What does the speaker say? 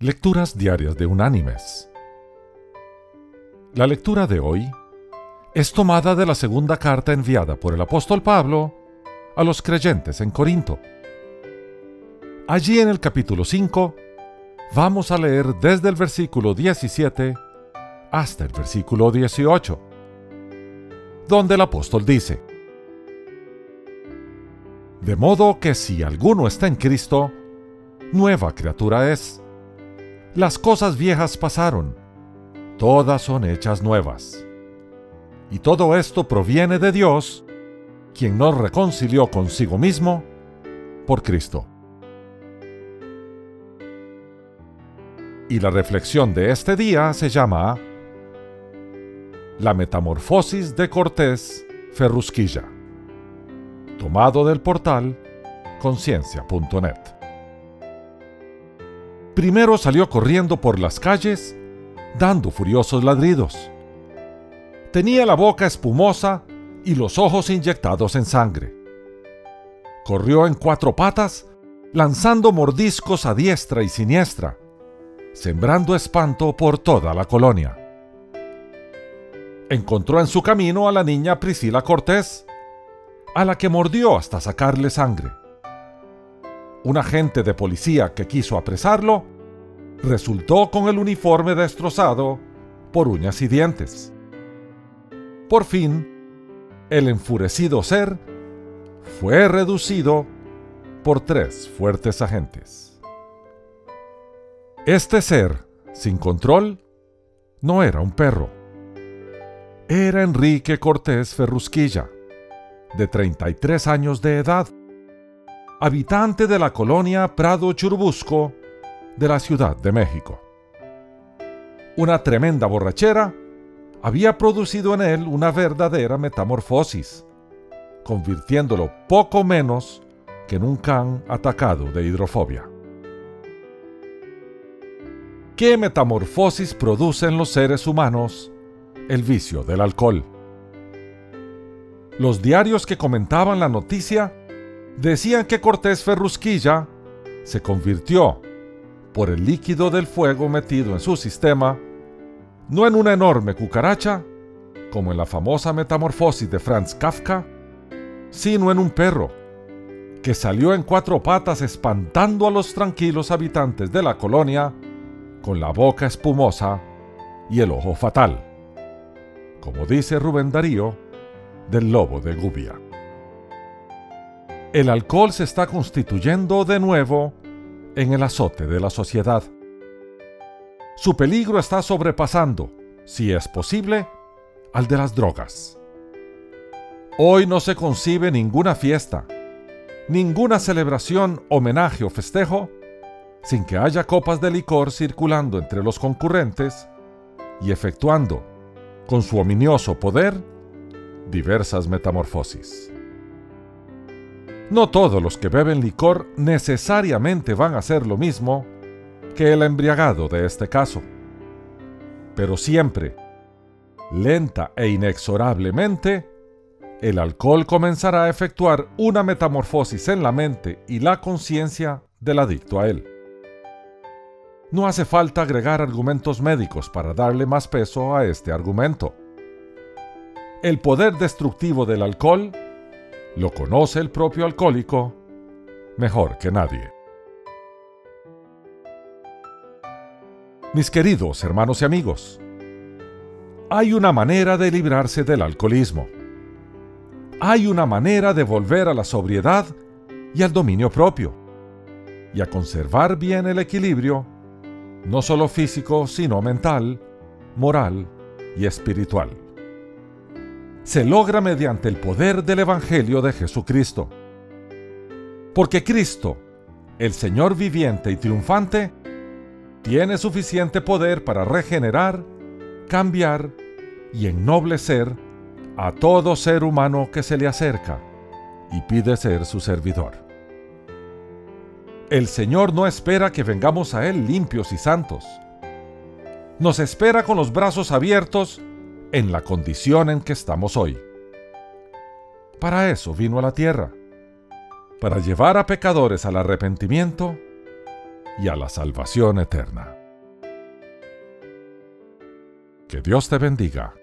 Lecturas Diarias de Unánimes. La lectura de hoy es tomada de la segunda carta enviada por el apóstol Pablo a los creyentes en Corinto. Allí en el capítulo 5 vamos a leer desde el versículo 17 hasta el versículo 18, donde el apóstol dice, De modo que si alguno está en Cristo, nueva criatura es. Las cosas viejas pasaron, todas son hechas nuevas. Y todo esto proviene de Dios, quien nos reconcilió consigo mismo por Cristo. Y la reflexión de este día se llama La Metamorfosis de Cortés Ferrusquilla, tomado del portal conciencia.net. Primero salió corriendo por las calles, dando furiosos ladridos. Tenía la boca espumosa y los ojos inyectados en sangre. Corrió en cuatro patas, lanzando mordiscos a diestra y siniestra, sembrando espanto por toda la colonia. Encontró en su camino a la niña Priscila Cortés, a la que mordió hasta sacarle sangre un agente de policía que quiso apresarlo, resultó con el uniforme destrozado por uñas y dientes. Por fin, el enfurecido ser fue reducido por tres fuertes agentes. Este ser, sin control, no era un perro. Era Enrique Cortés Ferrusquilla, de 33 años de edad, habitante de la colonia Prado Churubusco de la Ciudad de México. Una tremenda borrachera había producido en él una verdadera metamorfosis, convirtiéndolo poco menos que en un can atacado de hidrofobia. ¿Qué metamorfosis produce en los seres humanos el vicio del alcohol? Los diarios que comentaban la noticia decían que Cortés Ferrusquilla se convirtió, por el líquido del fuego metido en su sistema, no en una enorme cucaracha, como en la famosa metamorfosis de Franz Kafka, sino en un perro, que salió en cuatro patas espantando a los tranquilos habitantes de la colonia con la boca espumosa y el ojo fatal, como dice Rubén Darío del lobo de Gubia el alcohol se está constituyendo de nuevo en el azote de la sociedad. Su peligro está sobrepasando, si es posible, al de las drogas. Hoy no se concibe ninguna fiesta, ninguna celebración, homenaje o festejo sin que haya copas de licor circulando entre los concurrentes y efectuando, con su ominioso poder, diversas metamorfosis. No todos los que beben licor necesariamente van a hacer lo mismo que el embriagado de este caso. Pero siempre, lenta e inexorablemente, el alcohol comenzará a efectuar una metamorfosis en la mente y la conciencia del adicto a él. No hace falta agregar argumentos médicos para darle más peso a este argumento. El poder destructivo del alcohol lo conoce el propio alcohólico mejor que nadie. Mis queridos hermanos y amigos, hay una manera de librarse del alcoholismo. Hay una manera de volver a la sobriedad y al dominio propio, y a conservar bien el equilibrio, no solo físico, sino mental, moral y espiritual se logra mediante el poder del Evangelio de Jesucristo. Porque Cristo, el Señor viviente y triunfante, tiene suficiente poder para regenerar, cambiar y ennoblecer a todo ser humano que se le acerca y pide ser su servidor. El Señor no espera que vengamos a Él limpios y santos. Nos espera con los brazos abiertos en la condición en que estamos hoy. Para eso vino a la tierra, para llevar a pecadores al arrepentimiento y a la salvación eterna. Que Dios te bendiga.